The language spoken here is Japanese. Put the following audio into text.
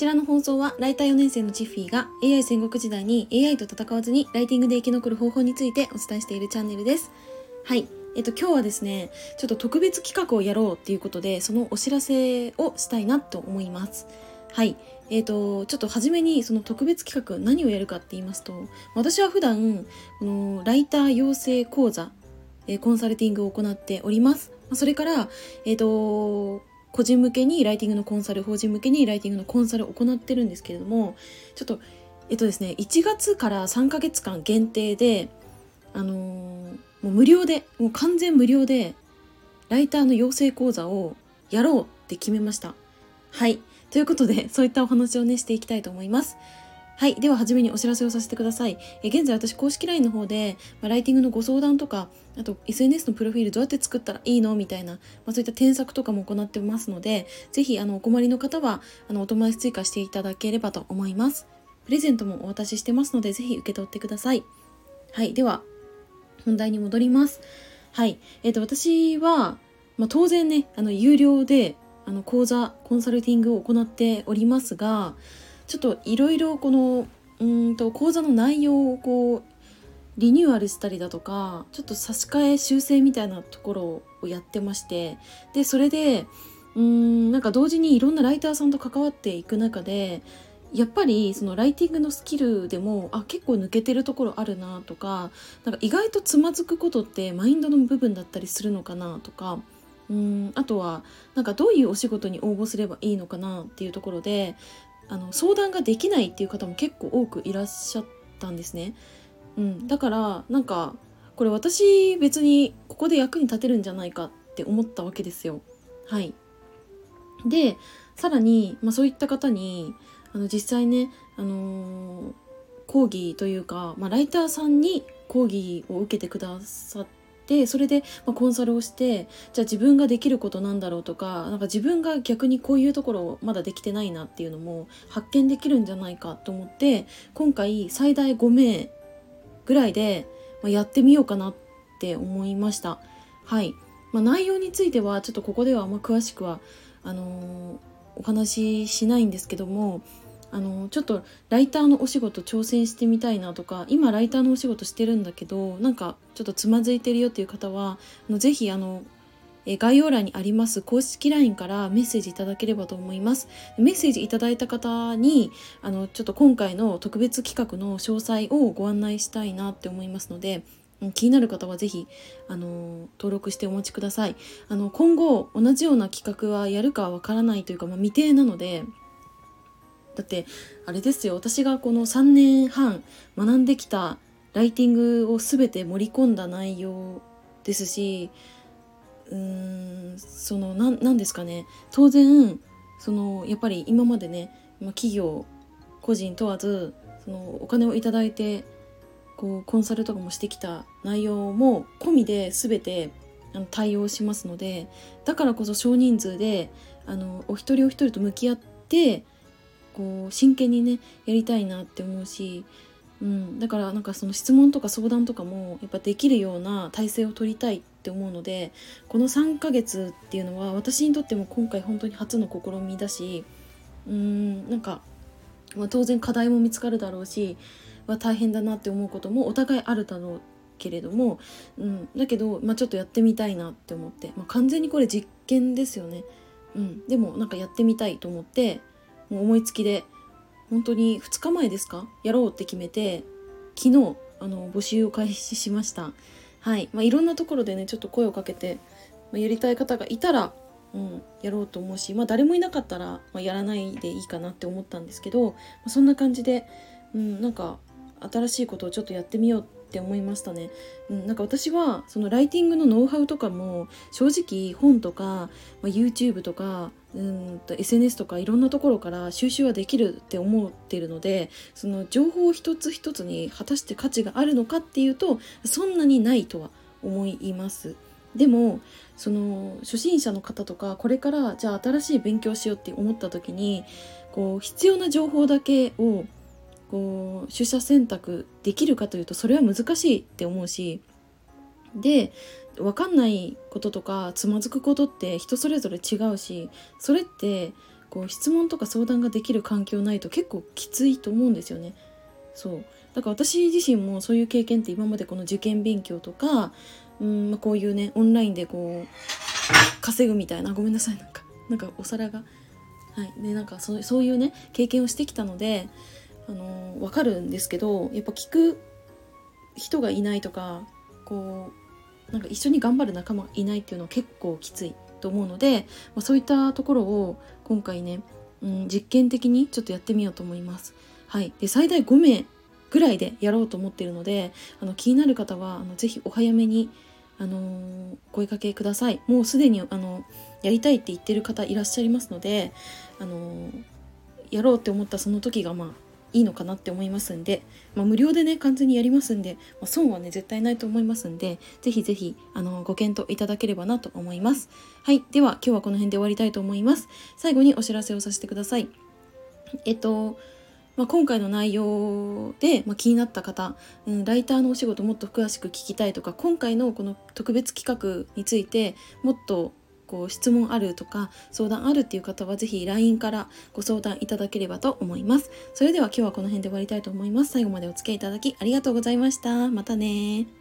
ちらの放送はライター4年生のチッフィーが AI 戦国時代に AI と戦わずにライティングで生き残る方法についてお伝えしているチャンネルです。はい。えっと今日はですねちょっと特別企画をやろうっていうことでそのお知らせをしたいなと思います。はい。えっ、とちょっと初めにその特別企画何をやるかって言いますと私は普段このライター養成講座えコンサルティングを行っております。それから、えっ、ー、と、個人向けにライティングのコンサル、法人向けにライティングのコンサルを行ってるんですけれども、ちょっと、えっ、とですね、1月から3ヶ月間限定で、あのー、もう無料で、もう完全無料で、ライターの養成講座をやろうって決めました。はい。ということで、そういったお話をね、していきたいと思います。はい。では、初めにお知らせをさせてください。え現在、私、公式 LINE の方で、まあ、ライティングのご相談とか、あと、SNS のプロフィールどうやって作ったらいいのみたいな、まあ、そういった添削とかも行ってますので、ぜひ、あの、お困りの方は、あの、お友達追加していただければと思います。プレゼントもお渡ししてますので、ぜひ受け取ってください。はい。では、本題に戻ります。はい。えっ、ー、と、私は、まあ、当然ね、あの、有料で、あの、講座、コンサルティングを行っておりますが、ちょっといろいろこのうんと講座の内容をこうリニューアルしたりだとかちょっと差し替え修正みたいなところをやってましてでそれでうんなんか同時にいろんなライターさんと関わっていく中でやっぱりそのライティングのスキルでもあ結構抜けてるところあるなとかなんか意外とつまずくことってマインドの部分だったりするのかなとかうんあとはなんかどういうお仕事に応募すればいいのかなっていうところであの相談ができないっていう方も結構多くいらっしゃったんですね。うん、だからなんかこれ私別にここで役に立てるんじゃないかって思ったわけですよ。はい。でさらに、まあ、そういった方にあの実際ね、あのー、講義というか、まあ、ライターさんに講義を受けてくださってそれで、ま、コンサルをしてじゃあ自分ができることなんだろうとかなんか自分が逆にこういうところをまだできてないなっていうのも発見できるんじゃないかと思って今回最大5名ぐらいで、ま、やってみようかなって思いました。はい、まあ、内容についてはちょっとここではあんま詳しくはあのー、お話ししないんですけどもあのちょっとライターのお仕事挑戦してみたいなとか今ライターのお仕事してるんだけどなんかちょっとつまずいてるよっていう方はあのぜひあのえ概要欄にあります公式 LINE からメッセージいただければと思います。メッセージいただいた方にあのちょっと今回の特別企画の詳細をご案内したいなって思いますので気になる方はぜひあの登録してお待ちください。あの今後同じような企画はやるかわからないというか、まあ、未定なのでだってあれですよ。私がこの3年半学んできたライティングを全て盛り込んだ内容ですしうーんその何ですかね。当然そのやっぱり今までね企業個人問わずそのお金を頂いてこうコンサルとかもしてきた内容も込みで全てあの対応しますのでだからこそ少人数であのお一人お一人と向き合ってこう真剣にねやりたいなって思うし、うん、だからなんかその質問とか相談とかもやっぱできるような体制を取りたいって思うのでこの3ヶ月っていうのは私にとっても今回本当に初の試みだしうん。なんか、まあ、当然課題も見つかるだろうし、まあ、大変だなって思うこともお互いあるだろうけれども、うん、だけど、まあ、ちょっとやってみたいなって思って、まあ、完全にこれ実験ですよね。うん、でもなんかやってみたいと思ってもう思いつきで本当に2日前ですか？やろうって決めて昨日あの募集を開始しました。はい、まあ、いろんなところでねちょっと声をかけて、まあ、やりたい方がいたら、うん、やろうと思うし、まあ、誰もいなかったら、まあ、やらないでいいかなって思ったんですけど、まあ、そんな感じで、うん、なんか新しいことをちょっとやってみようって思いましたね。うん、なんか私はそのライティングのノウハウとかも正直本とか、まあ、YouTube とかうんと SNS とかいろんなところから収集はできるって思ってるのでその情報一つ一つに果たして価値があるのかっていうとそんなにないとは思います。でもその初心者の方とかこれからじゃあ新しい勉強しようって思った時にこう必要な情報だけをこう取捨選択できるかというとそれは難しいって思うしで分かんないこととかつまずくことって人それぞれ違うしそれってこう質問とか相談ができる環境ないと結構きついと思うんですよね。そう。だから私自身もそういう経験って今までこの受験勉強とかうん、まあ、こういうねオンラインでこう稼ぐみたいなごめんなさいなんかなんかお皿が。はい。でなんかそそういうね経験をしてきたのであの、分かるんですけどやっぱ聞く人がいないとかこうなんか一緒に頑張る仲間がいないっていうのは結構きついと思うので、まあ、そういったところを今回ね、うん、実験的にちょっとやってみようと思います。はい、で最大5名ぐらいでやろうと思っているのであの気になる方はあのぜひお早めに、あのー、声かけください。もうすでにあのやりたいって言ってる方いらっしゃいますので、あのー、やろうって思ったその時がまあいいのかなって思いますんで、まあ、無料でね完全にやりますんで、まあ、損はね絶対ないと思いますんでぜひぜひあのご検討いただければなと思います。はい。では今日はこの辺で終わりたいと思います。最後にお知らせをさせてください。えっとまあ、今回の内容で、まあ、気になった方、うん、ライターのお仕事もっと詳しく聞きたいとか今回のこの特別企画についてもっとこう質問あるとか相談あるっていう方は是非 LINE からご相談いただければと思います。それでは今日はこの辺で終わりたいと思います。最後までお付き合いいただきありがとうございました。またね